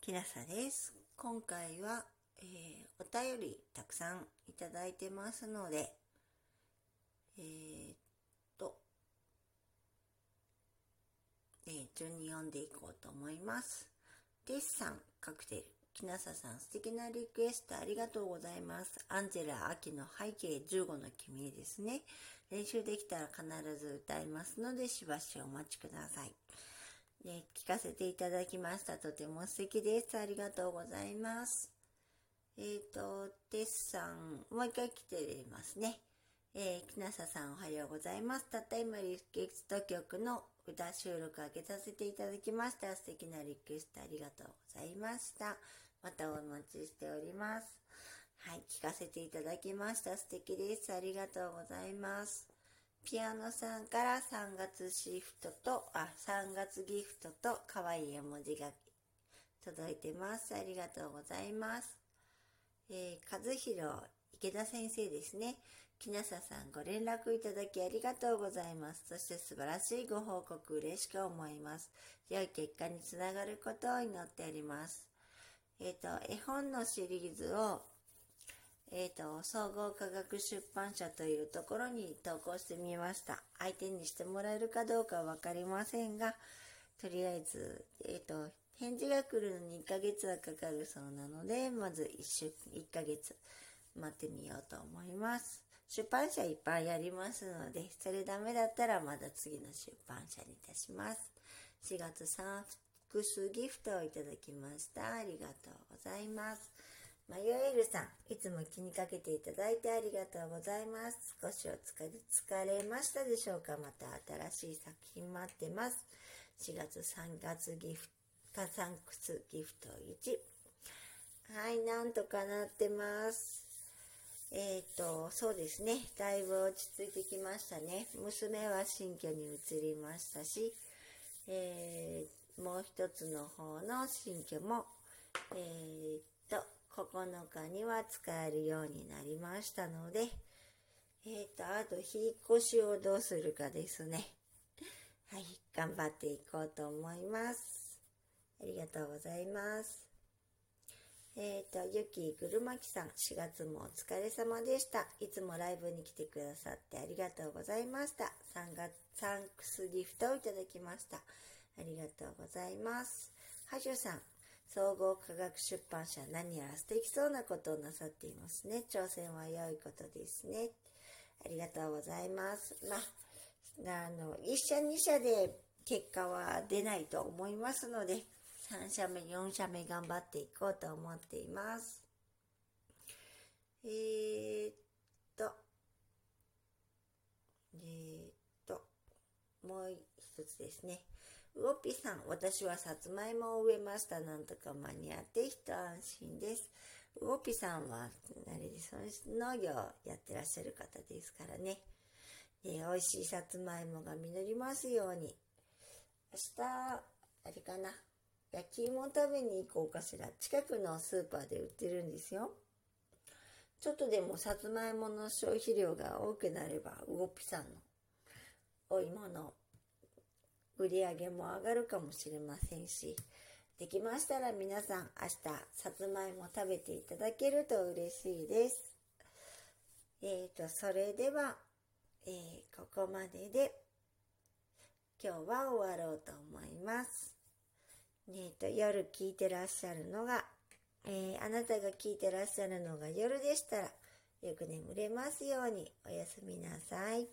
きなさです。今回は、えー、お便りたくさんいただいてますので、えー、っと、えー、順に読んでいこうと思います。デッサンカクテル。きなささん素敵なリクエストありがとうございます。アンジェラ・アキの背景15の君へですね。練習できたら必ず歌いますので、しばしお待ちください。ね、聞かせていただきました。とても素敵です。ありがとうございます。えっ、ー、と、テスさん、もう一回来てますね。えー、木下さんおはようございます。たった今リクエスト曲の歌収録開けさせていただきました。素敵なリクエストありがとうございました。またお待ちしております。はい、聞かせていただきました。素敵です。ありがとうございます。ピアノさんから3月シフトと、あ、3月ギフトと可愛い絵文字が届いてます。ありがとうございます。えー、和弘池田先生ですね。木下さんご連絡いただきありがとうございます。そして素晴らしいご報告嬉しく思います。良い結果につながることを祈っております。えっ、ー、と、絵本のシリーズをえっ、ー、と、総合科学出版社というところに投稿してみました。相手にしてもらえるかどうかはわかりませんが、とりあえず、え、ー、と、返事が来るのに1ヶ月はかかるそうなので、まず1週、1ヶ月待ってみようと思います。出版社いっぱいありますので、それダメだったらまだ次の出版社にいたします。4月3複数ギフトをいただきました。ありがとうございます。マヨエルさん、いつも気にかけていただいてありがとうございます。少しお疲れ、疲れましたでしょうか？また新しい作品待ってます。4月3月ギフト、サンクスギフト1。はい、なんとかなってます。えっ、ー、と、そうですね。だいぶ落ち着いてきましたね。娘は新居に移りましたし、えー、もう一つの方の新居も、え、9日には使えるようになりましたので、えっ、ー、と、あと引っ越しをどうするかですね。はい、頑張っていこうと思います。ありがとうございます。えっ、ー、と、ゆきぐるまきさん、4月もお疲れ様でした。いつもライブに来てくださってありがとうございました。3月、サンクスギフトをいただきました。ありがとうございます。はじゅさん、総合科学出版社何やら素敵そうなことをなさっていますね。挑戦は良いことですね。ありがとうございます。まあ、あの、1社2社で結果は出ないと思いますので、3社目、4社目頑張っていこうと思っています。えー、っと、えー、っと、もう一つですね。うおぴさん、私はさつまいもを植えました。なんとか間に合って一安心です。うおぴさんは、あれです、農業やってらっしゃる方ですからね。え美味しいさつまいもが実りますように。明日、あれかな。焼き芋食べに行こうかしら。近くのスーパーで売ってるんですよ。ちょっとでもさつまいもの消費量が多くなれば、うおぴさんのお芋の売り上げも上がるかもしれませんし、できましたら皆さん明日さつまいも食べていただけると嬉しいです。えっ、ー、と、それでは、えー、ここまでで今日は終わろうと思います。えっ、と、夜聞いてらっしゃるのが、えー、あなたが聞いてらっしゃるのが夜でしたら、よく眠れますようにおやすみなさい。